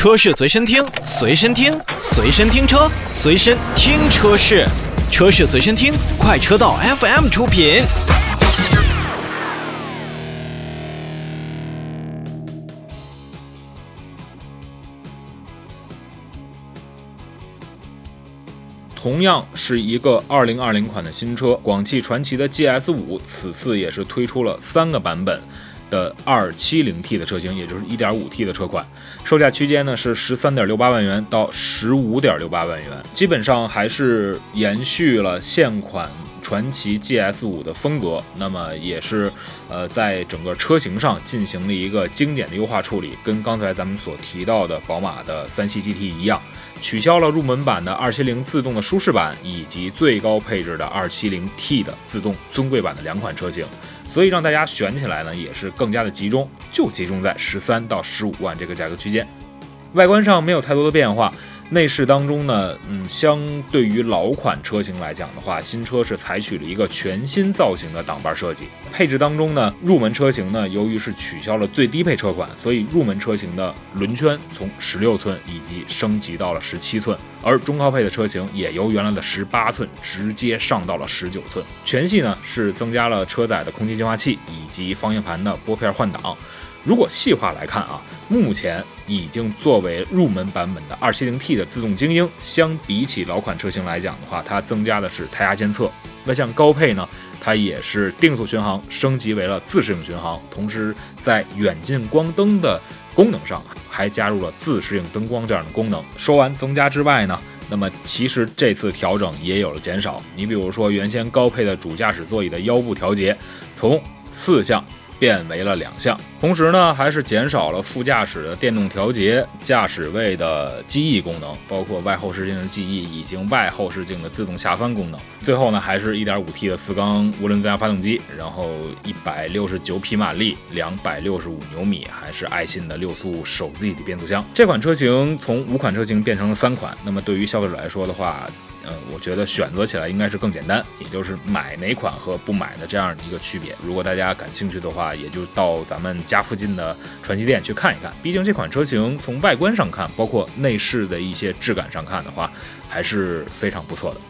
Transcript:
车市随身听，随身听，随身听车，随身听车市，车市随身听，快车道 FM 出品。同样是一个2020款的新车，广汽传祺的 GS 五此次也是推出了三个版本的 270T 的车型，也就是 1.5T 的车款，售价区间呢是13.68万元到15.68万元，基本上还是延续了现款传祺 GS 五的风格，那么也是呃在整个车型上进行了一个精简的优化处理，跟刚才咱们所提到的宝马的三系 GT 一样。取消了入门版的二七零自动的舒适版，以及最高配置的二七零 T 的自动尊贵版的两款车型，所以让大家选起来呢也是更加的集中，就集中在十三到十五万这个价格区间。外观上没有太多的变化。内饰当中呢，嗯，相对于老款车型来讲的话，新车是采取了一个全新造型的挡把设计。配置当中呢，入门车型呢，由于是取消了最低配车款，所以入门车型的轮圈从十六寸以及升级到了十七寸，而中高配的车型也由原来的十八寸直接上到了十九寸。全系呢是增加了车载的空气净化器以及方向盘的拨片换挡。如果细化来看啊，目前已经作为入门版本的 270T 的自动精英，相比起老款车型来讲的话，它增加的是胎压监测。那像高配呢，它也是定速巡航升级为了自适应巡航，同时在远近光灯的功能上还加入了自适应灯光这样的功能。说完增加之外呢，那么其实这次调整也有了减少。你比如说原先高配的主驾驶座椅的腰部调节，从四项。变为了两项，同时呢，还是减少了副驾驶的电动调节、驾驶位的记忆功能，包括外后视镜的记忆以及外后视镜的自动下翻功能。最后呢，还是一点五 T 的四缸涡轮增压发动机，然后一百六十九匹马力，两百六十五牛米，还是爱信的六速手自一体变速箱。这款车型从五款车型变成了三款，那么对于消费者来说的话。嗯，我觉得选择起来应该是更简单，也就是买哪款和不买的这样的一个区别。如果大家感兴趣的话，也就到咱们家附近的传奇店去看一看。毕竟这款车型从外观上看，包括内饰的一些质感上看的话，还是非常不错的。